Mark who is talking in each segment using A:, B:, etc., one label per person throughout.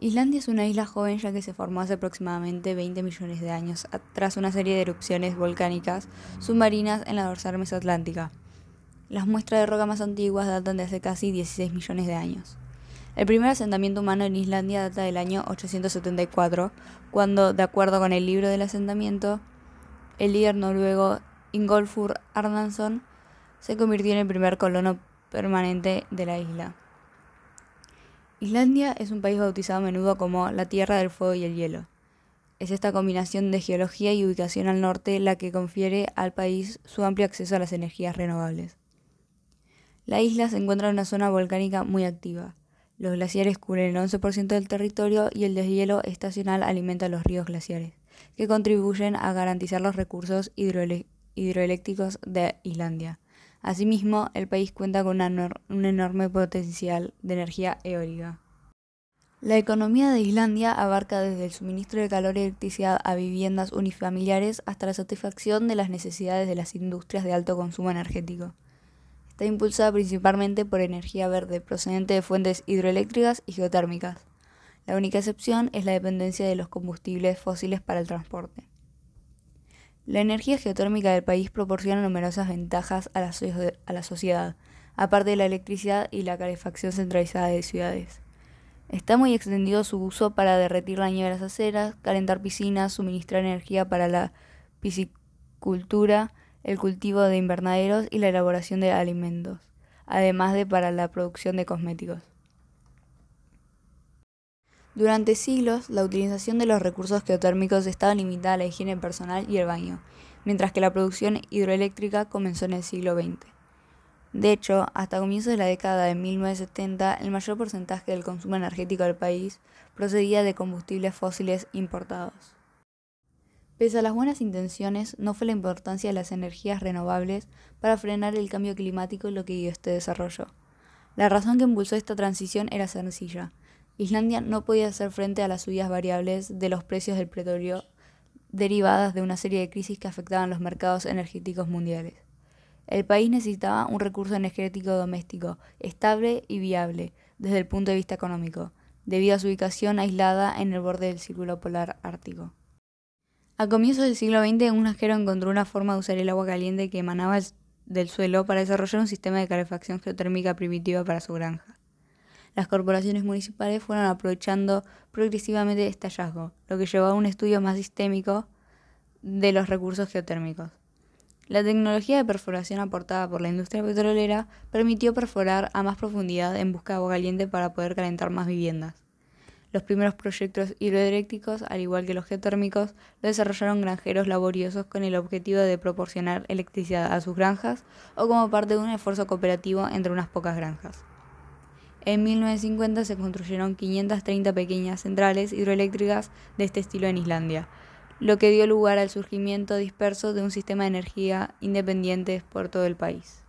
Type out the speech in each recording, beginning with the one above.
A: Islandia es una isla joven ya que se formó hace aproximadamente 20 millones de años tras una serie de erupciones volcánicas submarinas en la dorsal mesoatlántica. Las muestras de roca más antiguas datan de hace casi 16 millones de años. El primer asentamiento humano en Islandia data del año 874, cuando, de acuerdo con el libro del asentamiento, el líder noruego Ingolfur Arnason se convirtió en el primer colono permanente de la isla. Islandia es un país bautizado a menudo como la Tierra del Fuego y el Hielo. Es esta combinación de geología y ubicación al norte la que confiere al país su amplio acceso a las energías renovables. La isla se encuentra en una zona volcánica muy activa. Los glaciares cubren el 11% del territorio y el deshielo estacional alimenta los ríos glaciares, que contribuyen a garantizar los recursos hidroeléctricos de Islandia. Asimismo, el país cuenta con un enorme potencial de energía eólica. La economía de Islandia abarca desde el suministro de calor y electricidad a viviendas unifamiliares hasta la satisfacción de las necesidades de las industrias de alto consumo energético. Está impulsada principalmente por energía verde procedente de fuentes hidroeléctricas y geotérmicas. La única excepción es la dependencia de los combustibles fósiles para el transporte. La energía geotérmica del país proporciona numerosas ventajas a la, sociedad, aparte de la electricidad y la calefacción centralizada de ciudades. Está muy extendido su uso para derretir la nieve de las aceras, calentar piscinas, suministrar energía para la piscicultura, el cultivo de invernaderos y la elaboración de alimentos, además de para la producción de cosméticos. Durante siglos, la utilización de los recursos geotérmicos estaba limitada a la higiene personal y el baño, mientras que la producción hidroeléctrica comenzó en el siglo XX. De hecho, hasta comienzos de la década de 1970, el mayor porcentaje del consumo energético del país procedía de combustibles fósiles importados. Pese a las buenas intenciones, no fue la importancia de las energías renovables para frenar el cambio climático lo que dio este desarrollo. La razón que impulsó esta transición era sencilla, Islandia no podía hacer frente a las subidas variables de los precios del petróleo derivadas de una serie de crisis que afectaban los mercados energéticos mundiales. El país necesitaba un recurso energético doméstico, estable y viable desde el punto de vista económico, debido a su ubicación aislada en el borde del círculo polar ártico. A comienzos del siglo XX, un granjero encontró una forma de usar el agua caliente que emanaba del suelo para desarrollar un sistema de calefacción geotérmica primitiva para su granja las corporaciones municipales fueron aprovechando progresivamente este hallazgo, lo que llevó a un estudio más sistémico de los recursos geotérmicos. La tecnología de perforación aportada por la industria petrolera permitió perforar a más profundidad en busca de agua caliente para poder calentar más viviendas. Los primeros proyectos hidroeléctricos, al igual que los geotérmicos, lo desarrollaron granjeros laboriosos con el objetivo de proporcionar electricidad a sus granjas o como parte de un esfuerzo cooperativo entre unas pocas granjas. En 1950 se construyeron 530 pequeñas centrales hidroeléctricas de este estilo en Islandia, lo que dio lugar al surgimiento disperso de un sistema de energía independiente por todo el país.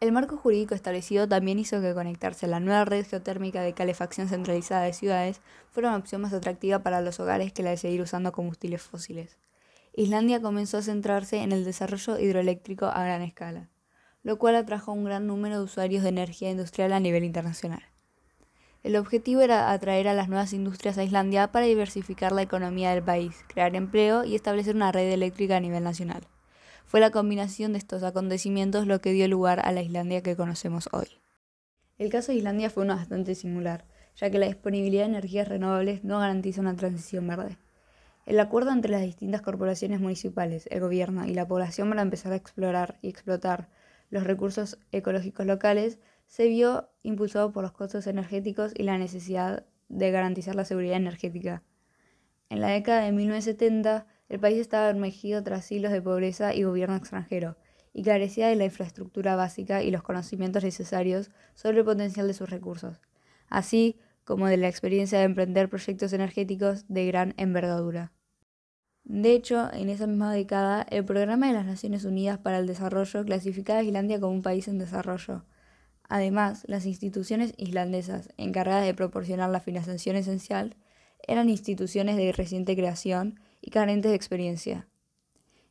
A: El marco jurídico establecido también hizo que conectarse a la nueva red geotérmica de calefacción centralizada de ciudades fuera una opción más atractiva para los hogares que la de seguir usando combustibles fósiles. Islandia comenzó a centrarse en el desarrollo hidroeléctrico a gran escala lo cual atrajo un gran número de usuarios de energía industrial a nivel internacional. El objetivo era atraer a las nuevas industrias a Islandia para diversificar la economía del país, crear empleo y establecer una red eléctrica a nivel nacional. Fue la combinación de estos acontecimientos lo que dio lugar a la Islandia que conocemos hoy. El caso de Islandia fue uno bastante singular, ya que la disponibilidad de energías renovables no garantiza una transición verde. El acuerdo entre las distintas corporaciones municipales, el gobierno y la población para empezar a explorar y explotar los recursos ecológicos locales, se vio impulsado por los costos energéticos y la necesidad de garantizar la seguridad energética. En la década de 1970, el país estaba emergido tras siglos de pobreza y gobierno extranjero, y carecía de la infraestructura básica y los conocimientos necesarios sobre el potencial de sus recursos, así como de la experiencia de emprender proyectos energéticos de gran envergadura. De hecho, en esa misma década, el Programa de las Naciones Unidas para el Desarrollo clasificaba a Islandia como un país en desarrollo. Además, las instituciones islandesas encargadas de proporcionar la financiación esencial eran instituciones de reciente creación y carentes de experiencia.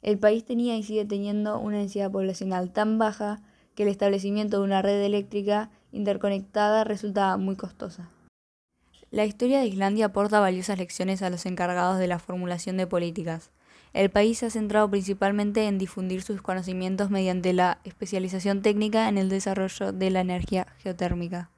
A: El país tenía y sigue teniendo una densidad poblacional tan baja que el establecimiento de una red eléctrica interconectada resultaba muy costosa. La historia de Islandia aporta valiosas lecciones a los encargados de la formulación de políticas. El país se ha centrado principalmente en difundir sus conocimientos mediante la especialización técnica en el desarrollo de la energía geotérmica.